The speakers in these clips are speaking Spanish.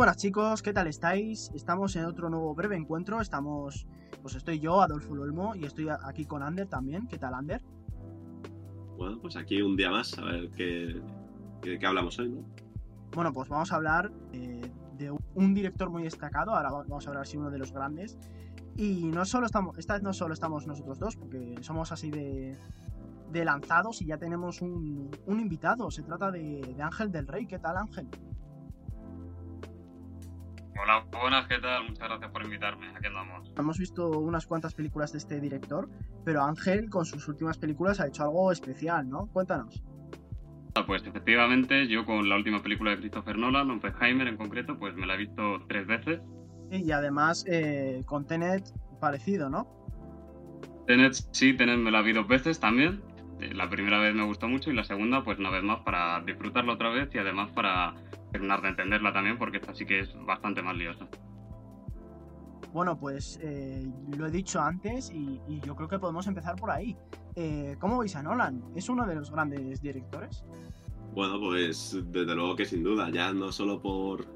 buenas chicos, ¿qué tal estáis? Estamos en otro nuevo breve encuentro. Estamos, pues estoy yo, Adolfo Lolmo, y estoy aquí con Ander también. ¿Qué tal, Ander? Bueno, pues aquí un día más, a ver qué, qué, hablamos hoy, ¿no? Bueno, pues vamos a hablar eh, de un director muy destacado. Ahora vamos a hablar si uno de los grandes. Y no solo estamos, esta vez no solo estamos nosotros dos, porque somos así de, de lanzados y ya tenemos un, un invitado. Se trata de, de Ángel del Rey. ¿Qué tal, Ángel? Hola, buenas, ¿qué tal? Muchas gracias por invitarme. Aquí andamos. Hemos visto unas cuantas películas de este director, pero Ángel con sus últimas películas ha hecho algo especial, ¿no? Cuéntanos. Ah, pues efectivamente, yo con la última película de Christopher Nolan, Oppenheimer en concreto, pues me la he visto tres veces. Y además eh, con Tenet parecido, ¿no? Tenet, sí, Tenet me la vi dos veces también. Eh, la primera vez me gustó mucho y la segunda, pues una vez más para disfrutarla otra vez y además para terminar de entenderla también, porque esta sí que es bastante más liosa. Bueno, pues eh, lo he dicho antes y, yo creo que podemos empezar por ahí. Eh, ¿Cómo veis a Nolan? ¿Es uno de los grandes directores? Bueno, pues desde luego que sin duda, ya no solo por...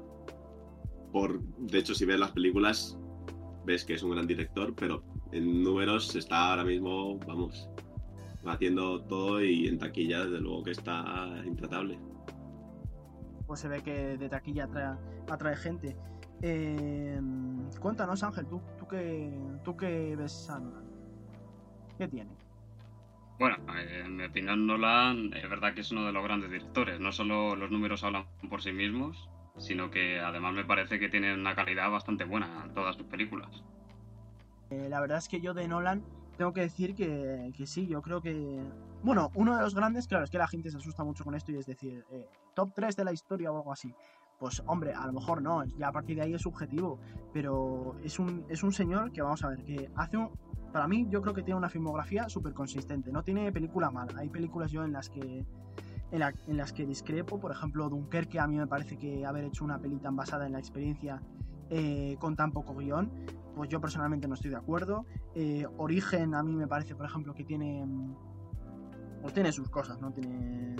por de hecho, si ves las películas, ves que es un gran director, pero en números está ahora mismo, vamos, haciendo todo y en taquilla, desde luego que está intratable pues se ve que de taquilla atrae, gente. Eh, cuéntanos, Ángel, ¿tú, tú, qué, ¿tú qué ves a Nolan? ¿Qué tiene? Bueno, en mi opinión, Nolan es verdad que es uno de los grandes directores. No solo los números hablan por sí mismos, sino que además me parece que tiene una calidad bastante buena en todas sus películas. Eh, la verdad es que yo de Nolan tengo que decir que, sí, yo creo que... Bueno, uno de los grandes, claro, es que la gente se asusta mucho con esto y es decir, eh, top 3 de la historia o algo así. Pues hombre, a lo mejor no, ya a partir de ahí es subjetivo, pero es un, es un señor que vamos a ver, que hace un... Para mí yo creo que tiene una filmografía súper consistente, no tiene película mala, hay películas yo en las que... En, en, las que discrepo, por ejemplo, Dunkerque a mí me parece que haber hecho una peli tan basada en la experiencia eh, con tan poco guion, pues yo personalmente no estoy de acuerdo. Eh, Origen a mí me parece, por ejemplo, que tiene... Pues tiene sus cosas, ¿no? Tiene...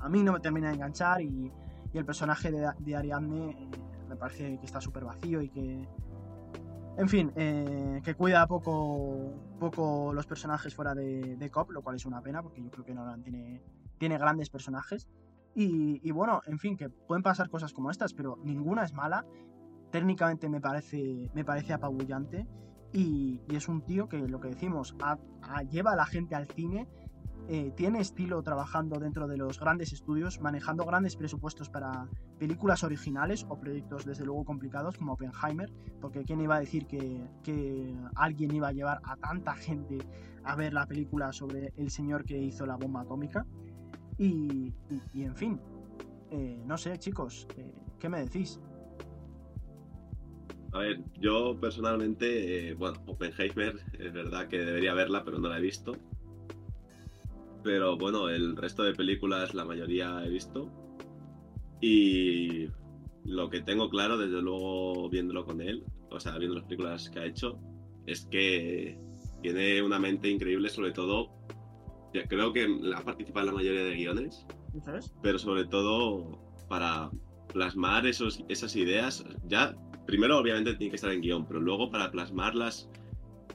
A mí no me termina de enganchar y, el personaje de, Ariadne eh, me parece que está súper vacío y que... En fin, que cuida poco, poco los personajes fuera de, de, Cop, lo cual es una pena porque yo creo que Nolan tiene, tiene grandes personajes. Y, y, bueno, en fin, que pueden pasar cosas como estas, pero ninguna es mala técnicamente me parece, me parece apabullante y, es un tío que lo que decimos, lleva a la gente al cine, eh, tiene estilo trabajando dentro de los grandes estudios, manejando grandes presupuestos para películas originales o proyectos desde luego complicados como Oppenheimer, porque quién iba a decir que, alguien iba a llevar a tanta gente a ver la película sobre el señor que hizo la bomba atómica. Y, en fin, eh, no sé chicos, eh, ¿qué me decís? A ver, yo personalmente, eh, bueno, Oppenheimer es verdad que debería verla, pero no la he visto. Pero bueno, el resto de películas, la mayoría he visto. Y lo que tengo claro, desde luego viéndolo con él, o sea, viendo las películas que ha hecho, es que tiene una mente increíble, sobre todo, creo que ha participado en la mayoría de guiones, pero sobre todo para plasmar esos, esas ideas, ya primero obviamente tiene que estar en guion, pero luego para plasmarlas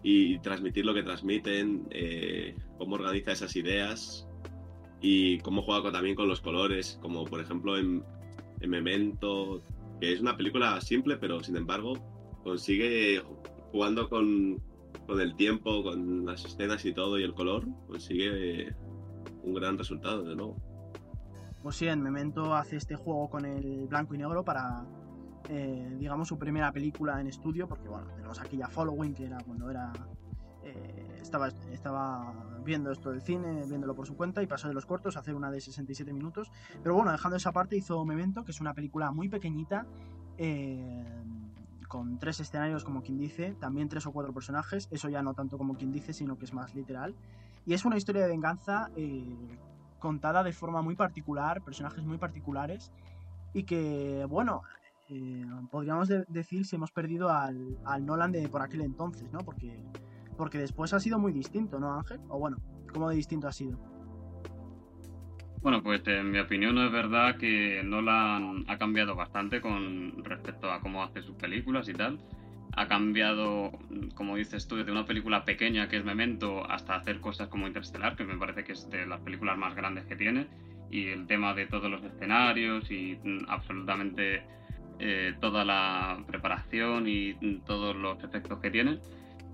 y transmitir lo que transmiten, eh, cómo organiza esas ideas y cómo juega también con los colores, como por ejemplo en, Memento, que es una película simple, pero sin embargo consigue jugando con, con el tiempo, con las escenas y todo y el color, consigue un gran resultado de nuevo. Pues sí, en Memento hace este juego con el blanco y negro para, eh, digamos, su primera película en estudio, porque bueno, tenemos aquí ya Following, que era cuando era. Eh, estaba, estaba viendo esto del cine, viéndolo por su cuenta, y pasó de los cortos a hacer una de 67 minutos. Pero bueno, dejando esa parte, hizo Memento, que es una película muy pequeñita. Eh, con tres escenarios, como quien dice, también tres o cuatro personajes, eso ya no tanto como quien dice, sino que es más literal. Y es una historia de venganza contada de forma muy particular, personajes muy particulares, y que, bueno, eh, podríamos decir si hemos perdido al, Nolan de por aquel entonces, ¿no? Porque, porque después ha sido muy distinto, ¿no, Ángel? O bueno, ¿cómo de distinto ha sido? Bueno, pues en mi opinión es verdad que Nolan ha cambiado bastante con respecto a cómo hace sus películas y tal. Ha cambiado, como dices tú, desde una película pequeña que es Memento hasta hacer cosas como Interstellar, que me parece que es de las películas más grandes que tiene. Y el tema de todos los escenarios y mm, absolutamente eh, toda la preparación y todos los efectos que tiene.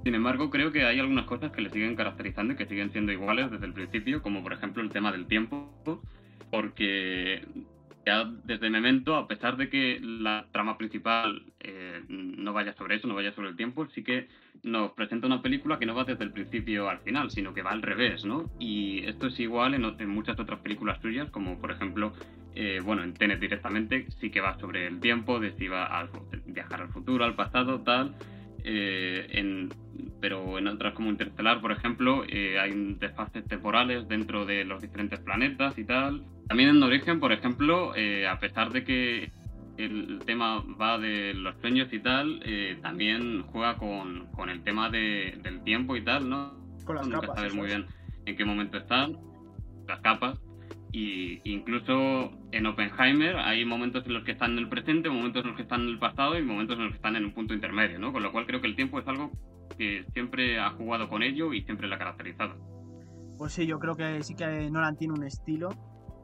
Sin embargo, creo que hay algunas cosas que le siguen caracterizando y que siguen siendo iguales desde el principio, como por ejemplo el tema del tiempo, porque ya desde Memento, a pesar de que la trama principal eh, no vaya sobre eso, no vaya sobre el tiempo, sí que nos presenta una película que no va desde el principio al final, sino que va al revés, ¿no? Y esto es igual en, muchas otras películas suyas, como por ejemplo, eh, bueno, en Tenet directamente sí que va sobre el tiempo, de si va a viajar al futuro, al pasado, tal. Eh, en, pero en otras como Interstellar, por ejemplo, eh, hay desfases temporales dentro de los diferentes planetas y tal. También en Origen, por ejemplo, a pesar de que el tema va de los sueños y tal, también juega con, con el tema de, del tiempo y tal, ¿no? Con las Nunca capas. sabes muy bien en qué momento están, las capas. Y incluso en Oppenheimer hay momentos en los que están en el presente, momentos en los que están en el pasado y momentos en los que están en un punto intermedio, ¿no? Con lo cual creo que el tiempo es algo que siempre ha jugado con ello y siempre lo ha caracterizado. Pues sí, yo creo que sí que Nolan tiene un estilo.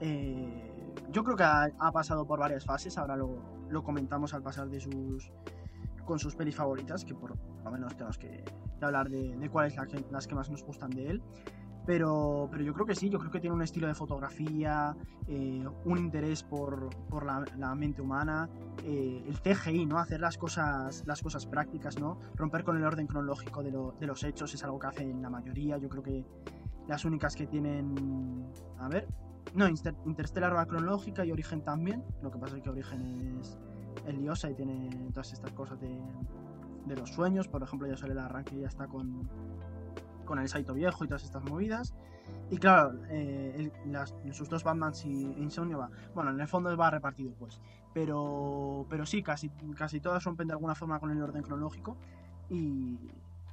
eh, yo creo que ha, pasado por varias fases, ahora lo, comentamos al pasar de sus con sus pelis favoritas, que por lo menos tenemos que, hablar de, de cuáles la las que más nos gustan de él. Pero, pero yo creo que sí, yo creo que tiene un estilo de fotografía, eh, un interés por, por la, la mente humana, eh, el CGI, ¿no? Hacer las cosas, las cosas prácticas, ¿no? Romper con el orden cronológico de, lo- de los hechos es algo que hacen la mayoría. Yo creo que las únicas que tienen. A ver. No, Inter- Interstellar va cronológica y Origen también. Lo que pasa es que Origen es, es liosa y tiene todas estas cosas de, de los sueños. Por ejemplo, ya sale el arranque y ya está con, con el Saito viejo y todas estas movidas. Y claro, eh, sus dos Batmans y Insomnio va. Bueno, en el fondo va repartido, pues. Pero, pero sí, casi, casi todas rompen de alguna forma con el orden cronológico. Y,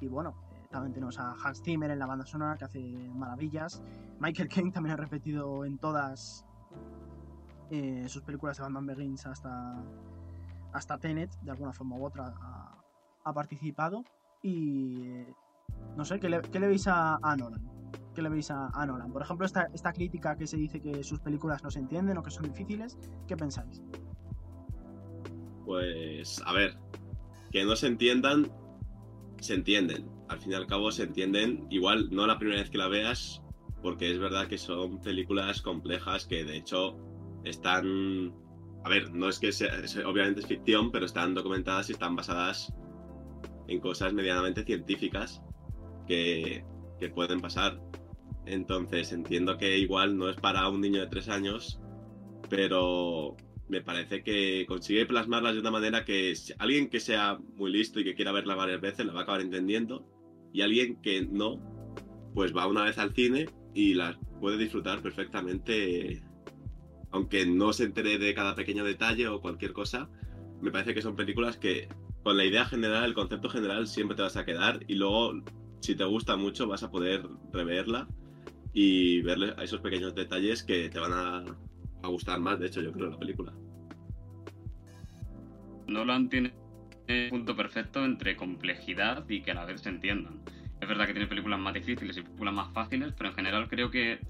bueno, eh, también tenemos a Hans Zimmer en la banda sonora que hace maravillas. Michael Caine también ha repetido en todas eh, sus películas de Batman Begins hasta, hasta Tenet, de alguna forma u otra, ha, ha participado. Y no sé, ¿qué le, veis a, a Nolan? ¿Qué le veis a, a Nolan? Por ejemplo, esta, esta crítica que se dice que sus películas no se entienden o que son difíciles, ¿qué pensáis? Pues, a ver, que no se entiendan, se entienden. Al fin y al cabo se entienden, igual no la primera vez que la veas, porque es verdad que son películas complejas que de hecho están... A ver, no es que sea, obviamente es ficción, pero están documentadas y están basadas en cosas medianamente científicas que, pueden pasar. Entonces entiendo que igual no es para un niño de tres años, pero me parece que consigue plasmarlas de una manera que alguien que sea muy listo y que quiera verla varias veces la va a acabar entendiendo y alguien que no, pues va una vez al cine y las puede disfrutar perfectamente, aunque no se entere de cada pequeño detalle o cualquier cosa. Me parece que son películas que con la idea general, el concepto general siempre te vas a quedar y luego si te gusta mucho vas a poder reverla y verle a esos pequeños detalles que te van a, gustar más, de hecho, yo creo, la película. Nolan tiene un punto perfecto entre complejidad y que a la vez se entiendan. Es verdad que tiene películas más difíciles y películas más fáciles, pero en general creo que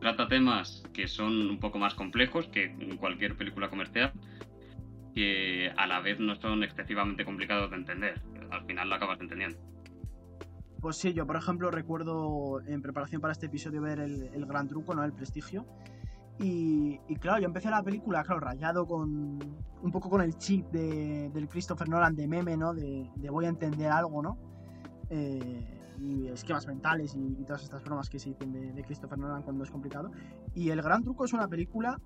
trata temas que son un poco más complejos que cualquier película comercial, que a la vez no son excesivamente complicados de entender. Al final lo acabas entendiendo. Pues sí, yo por ejemplo recuerdo en preparación para este episodio ver el, el Gran Truco, ¿no? El Prestigio. Y, y claro, yo empecé la película, claro, rayado con un poco con el chip de, del Christopher Nolan de meme, ¿no? De, de voy a entender algo, ¿no? Eh, y esquemas mentales y, y todas estas bromas que se dicen de, de Christopher Nolan cuando es complicado. Y El Gran Truco es una película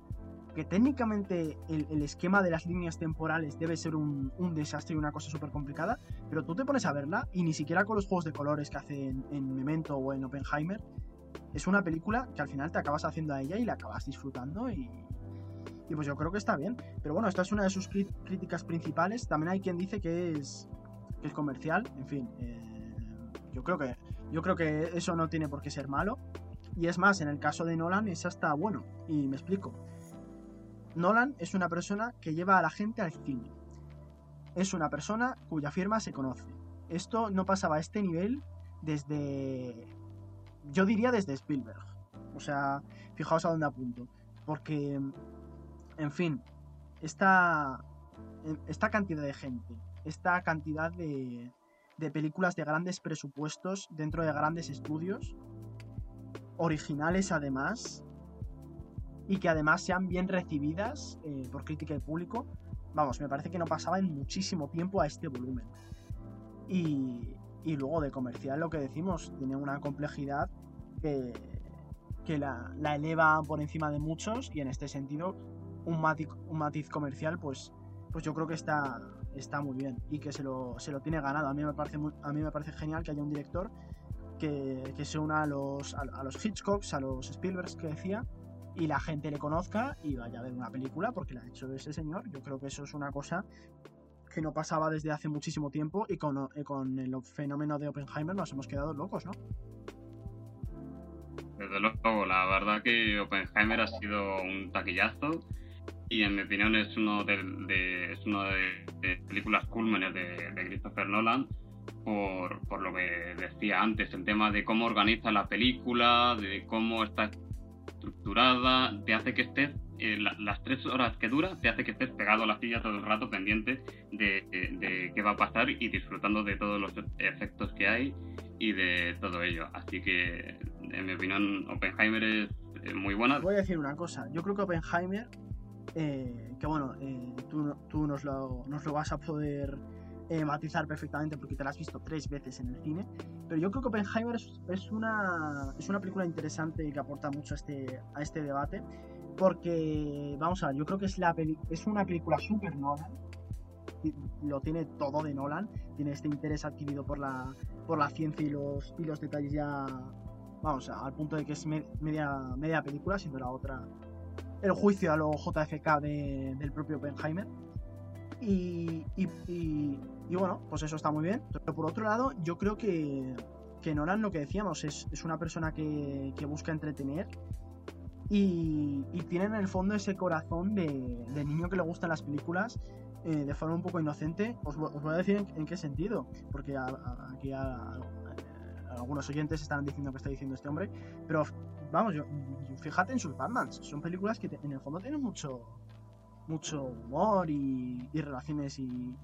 que técnicamente el, esquema de las líneas temporales debe ser un, desastre y una cosa súper complicada, pero tú te pones a verla y ni siquiera con los juegos de colores que hacen en Memento o en Oppenheimer, es una película que al final te acabas haciendo a ella y la acabas disfrutando y, pues yo creo que está bien. Pero bueno, esta es una de sus críticas principales. También hay quien dice que es, que es comercial, en fin. eh, yo, creo que, yo creo que eso no tiene por qué ser malo. Y es más, en el caso de Nolan es hasta bueno. Y me explico. Nolan es una persona que lleva a la gente al cine. Es una persona cuya firma se conoce. Esto no pasaba a este nivel desde... Yo diría desde Spielberg. O sea, fijaos a dónde apunto. Porque, en fin, esta, esta cantidad de gente, esta cantidad de, de películas de grandes presupuestos dentro de grandes estudios, originales además, y que además sean bien recibidas eh, por crítica y público, vamos, me parece que no pasaba en muchísimo tiempo a este volumen. Y, y luego de comercial, lo que decimos, tiene una complejidad que, que la, eleva por encima de muchos y en este sentido un matiz, comercial pues, pues yo creo que está, está muy bien y que se lo, se lo tiene ganado. A mí me parece, a mí me parece genial que haya un director que, que se una a los, a, los Hitchcocks, a los Spielbergs que decía y la gente le conozca y vaya a ver una película porque la ha hecho ese señor. Yo creo que eso es una cosa que no pasaba desde hace muchísimo tiempo y con, con el fenómeno de Oppenheimer nos hemos quedado locos, ¿no? Desde luego, la verdad que Oppenheimer ha sido un taquillazo y en mi opinión es uno de, de es uno de, de películas cúlmenes de, de, Christopher Nolan por, por lo que decía antes, el tema de cómo organiza la película, de cómo está estructurada, te hace que estés, eh, la, las tres horas que dura, te hace que estés pegado a la silla todo el rato pendiente de, qué va a pasar y disfrutando de todos los efectos que hay y de todo ello. Así que, en mi opinión, Oppenheimer es eh, muy buena. Voy a decir una cosa, yo creo que Oppenheimer, eh, que bueno, tú, tú nos, lo, nos lo vas a poder eh, matizar perfectamente porque te la has visto tres veces en el cine. Pero yo creo que Oppenheimer es, es, una, es una película interesante que aporta mucho a este, a este debate. Porque, vamos a ver, yo creo que es, la es una película super Nolan. Lo tiene todo de Nolan. Tiene este interés adquirido por la, por la ciencia y los, y los detalles ya. Vamos, al punto de que es me, media, media película, siendo la otra el juicio a lo JFK de, del propio Oppenheimer. Y, y, y, bueno, pues eso está muy bien. Pero por otro lado, yo creo que, que Nolan, lo que decíamos, es, es una persona que, que, busca entretener y, y, tiene en el fondo ese corazón de, niño que le gustan las películas eh, de forma un poco inocente. Os, os voy a decir en, qué sentido, porque aquí algunos oyentes estarán diciendo que está diciendo este hombre, pero vamos, yo, fíjate en sus Batmans, son películas que en el fondo tienen mucho mucho humor y, relaciones y,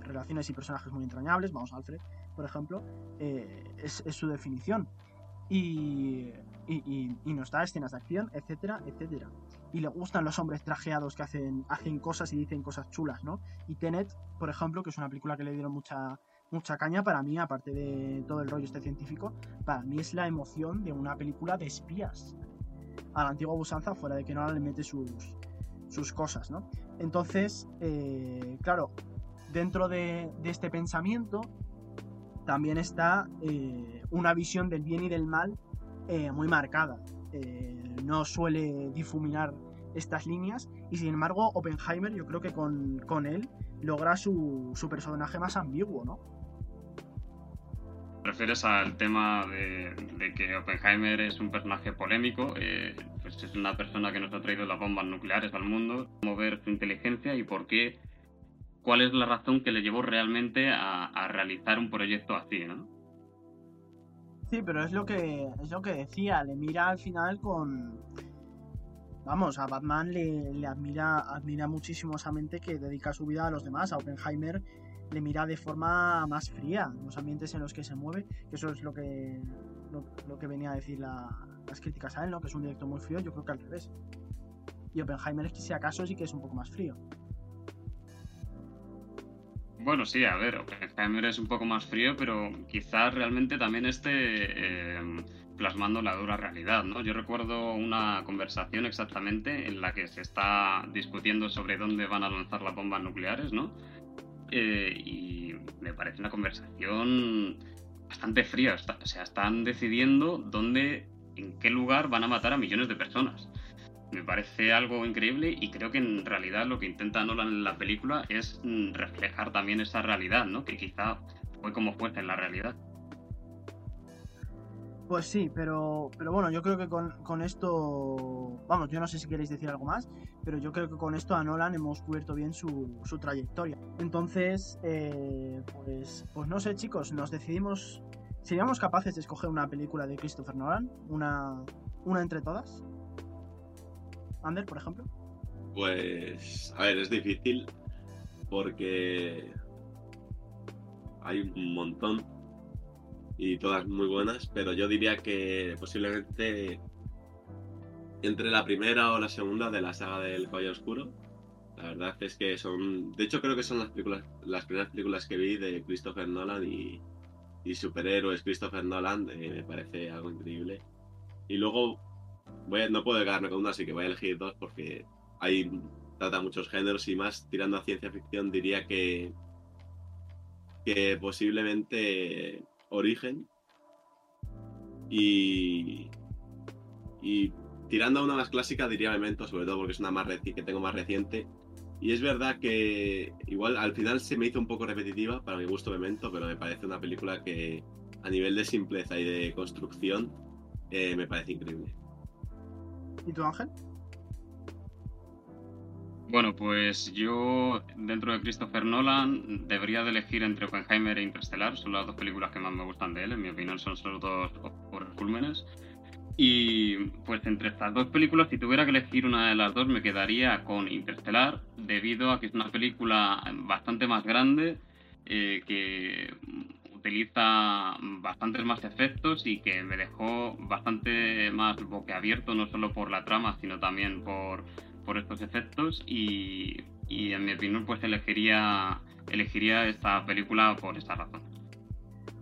relaciones y personajes muy entrañables. Vamos, Alfred, por ejemplo, eh, es, su definición. Y, nos da escenas de acción, etcétera, etcétera. Y le gustan los hombres trajeados que hacen, hacen cosas y dicen cosas chulas, ¿no? Y Tenet, por ejemplo, que es una película que le dieron mucha, mucha caña para mí, aparte de todo el rollo este científico, para mí es la emoción de una película de espías. A la antigua busanza, fuera de que no le mete sus, sus cosas, ¿no? Entonces, eh, claro, dentro de, este pensamiento también está eh, una visión del bien y del mal eh, muy marcada. No suele difuminar estas líneas y sin embargo Oppenheimer yo creo que con, con él logra su, su personaje más ambiguo, ¿no? refieres al tema de, que Oppenheimer es un personaje polémico, pues es una persona que nos ha traído las bombas nucleares al mundo, mover su inteligencia y por qué, cuál es la razón que le llevó realmente a, a realizar un proyecto así, ¿no? Sí, pero es lo que es lo que decía, le mira al final con vamos, a Batman le, le admira admira muchísimo esa mente que dedica su vida a los demás, a Oppenheimer le mira de forma más fría los ambientes en los que se mueve, que eso es lo que, lo, que venía a decir la, las críticas a él, ¿no? que es un directo muy frío, yo creo que al revés. Y Oppenheimer si acaso sí que es un poco más frío. Bueno, sí, a ver, Oppenheimer es un poco más frío, pero quizás realmente también esté eh, plasmando la dura realidad, ¿no? Yo recuerdo una conversación exactamente en la que se está discutiendo sobre dónde van a lanzar las bombas nucleares, ¿no? Eh, y me parece una conversación bastante fría. o sea, están decidiendo dónde, en qué lugar van a matar a millones de personas. Me parece algo increíble y creo que en realidad lo que intenta Nolan en la película es mm, reflejar también esa realidad, ¿no? Que quizá fue como fuese en la realidad. Pues sí, pero, pero bueno, yo creo que con, con esto, vamos, yo no sé si queréis decir algo más, pero yo creo que con esto a Nolan hemos cubierto bien su, su trayectoria. Entonces, eh, pues, pues no sé chicos, nos decidimos, ¿seríamos capaces de escoger una película de Christopher Nolan? Una, una entre todas. Ander, por ejemplo. Pues, a ver, es difícil porque hay un montón y todas muy buenas, pero yo diría que posiblemente entre la primera o la segunda de la saga del Caballero Oscuro. La verdad es que son, de hecho creo que son las películas, las primeras películas que vi de Christopher Nolan y, y superhéroes Christopher Nolan, eh, me parece algo increíble. Y luego voy a- no puedo quedarme con una, así que voy a elegir dos porque hay trata muchos géneros y más tirando a ciencia ficción diría que que posiblemente Origen y y tirando a una más clásica diría Memento sobre todo porque es una más que tengo más reciente y es verdad que igual al final se me hizo un poco repetitiva para mi gusto Memento pero me parece una película que a nivel de simpleza y de construcción eh, me parece increíble ¿Y tú, Ángel? Bueno, pues yo, dentro de Christopher Nolan, debería de elegir entre Oppenheimer e Interstellar. Son las dos películas que más me gustan de él. En mi opinión, son solo dos cúlmenes. Y pues entre estas dos películas, si tuviera que elegir una de las dos, me quedaría con Interstellar, debido a que es una película bastante más grande, eh, que utiliza bastantes más efectos y que me dejó bastante más boquiabierto, no solo por la trama, sino también por, por estos efectos. Y, en mi opinión, pues elegiría, elegiría esta película por esta razón.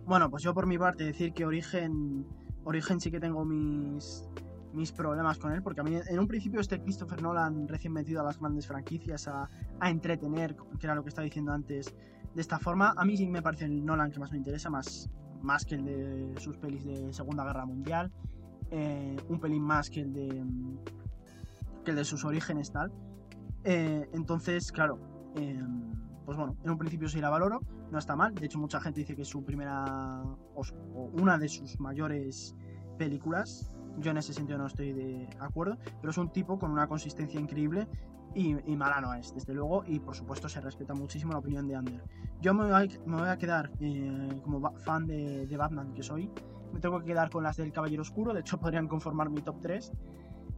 Bueno, pues yo por mi parte decir que Origen, Origen sí que tengo mis, mis problemas con él, porque a mí en un principio este Christopher Nolan recién metido a las grandes franquicias, a, a entretener, que era lo que estaba diciendo antes, de esta forma, a mí sí me parece el Nolan que más me interesa, más, más que el de sus pelis de Segunda Guerra Mundial, eh, un pelín más que el de, que el de sus orígenes tal. Eh, entonces, claro, eh, pues bueno, en un principio sí la valoro, no está mal. De hecho, mucha gente dice que es su primera o, una de sus mayores películas. Yo en ese sentido no estoy de acuerdo, pero es un tipo con una consistencia increíble y, y mala no es, desde luego, y por supuesto se respeta muchísimo la opinión de Ander. Yo me voy a, quedar, eh, como fan de, de Batman que soy, me tengo que quedar con las del Caballero Oscuro, de hecho podrían conformar mi top 3,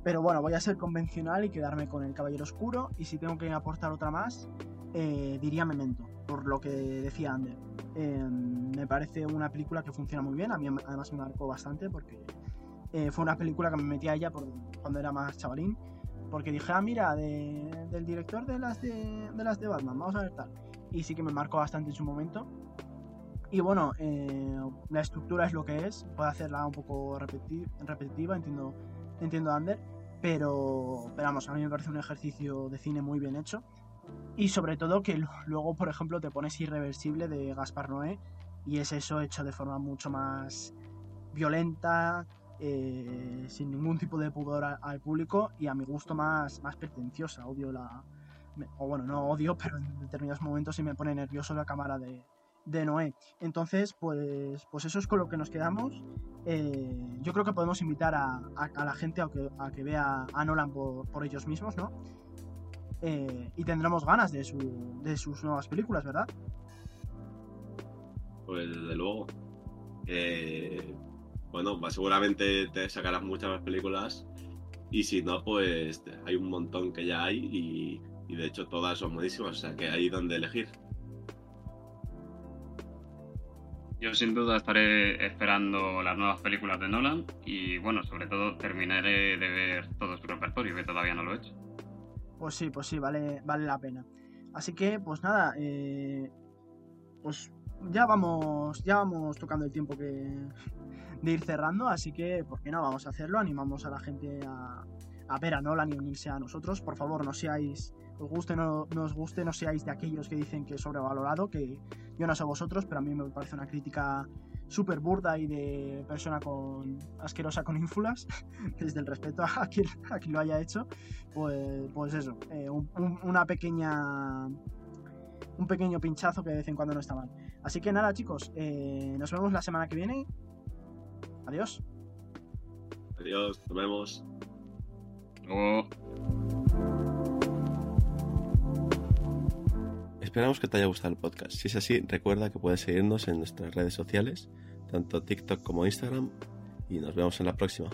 pero bueno, voy a ser convencional y quedarme con el Caballero Oscuro, y si tengo que aportar otra más, eh, diría Memento, por lo que decía Ander. Eh, me parece una película que funciona muy bien, a mí además me marcó bastante porque eh, fue una película que me metí a ella por, cuando era más chavalín, porque dije, ah, mira, de- del director de las de, de las de Batman, vamos a ver tal. Y sí que me marcó bastante en su momento. Y bueno, eh, la estructura es lo que es, puede hacerla un poco repeti- repetitiva, entiendo, entiendo Ander, pero, pero vamos, a mí me parece un ejercicio de cine muy bien hecho. Y sobre todo que lu- luego, por ejemplo, te pones Irreversible de Gaspar Noé y es eso hecho de forma mucho más violenta, eh, sin ningún tipo de pudor al público y a mi gusto más, más pretenciosa. Odio la... O bueno, no odio, pero en determinados momentos sí me pone nervioso la cámara de, de Noé. Entonces, pues, pues eso es con lo que nos quedamos. Eh, yo creo que podemos invitar a, a- la gente a que, a que vea a Nolan por, por ellos mismos, ¿no? Eh, y tendremos ganas de, su, de sus nuevas películas, ¿verdad? Pues desde luego. Eh, bueno, pues seguramente te sacarás muchas más películas. Y si no, pues hay un montón que ya hay. Y, y de hecho todas son buenísimas. O sea que hay donde elegir. Yo sin duda estaré esperando las nuevas películas de Nolan y bueno, sobre todo terminaré de ver todo su repertorio, que todavía no lo he hecho. Pues sí, pues sí, vale, vale la pena. Así que, pues nada, eh, pues ya vamos, ya vamos tocando el tiempo que de ir cerrando, así que, ¿por qué no? Vamos a hacerlo, animamos a la gente a, a ver a Nolan y unirse a nosotros. Por favor, no seáis, os guste o no, no os guste, no seáis de aquellos que dicen que es sobrevalorado, que yo no sé vosotros, pero a mí me parece una crítica súper burda y de persona con asquerosa con ínfulas, desde el respeto a quien, a quien lo haya hecho, pues, pues eso, eh, un- un- una pequeña un pequeño pinchazo que de vez en cuando no está mal. Así que nada chicos, eh, nos vemos la semana que viene. Adiós. Adiós, nos vemos. Luego. Esperamos que te haya gustado el podcast. Si es así, recuerda que puedes seguirnos en nuestras redes sociales, tanto TikTok como Instagram, y nos vemos en la próxima.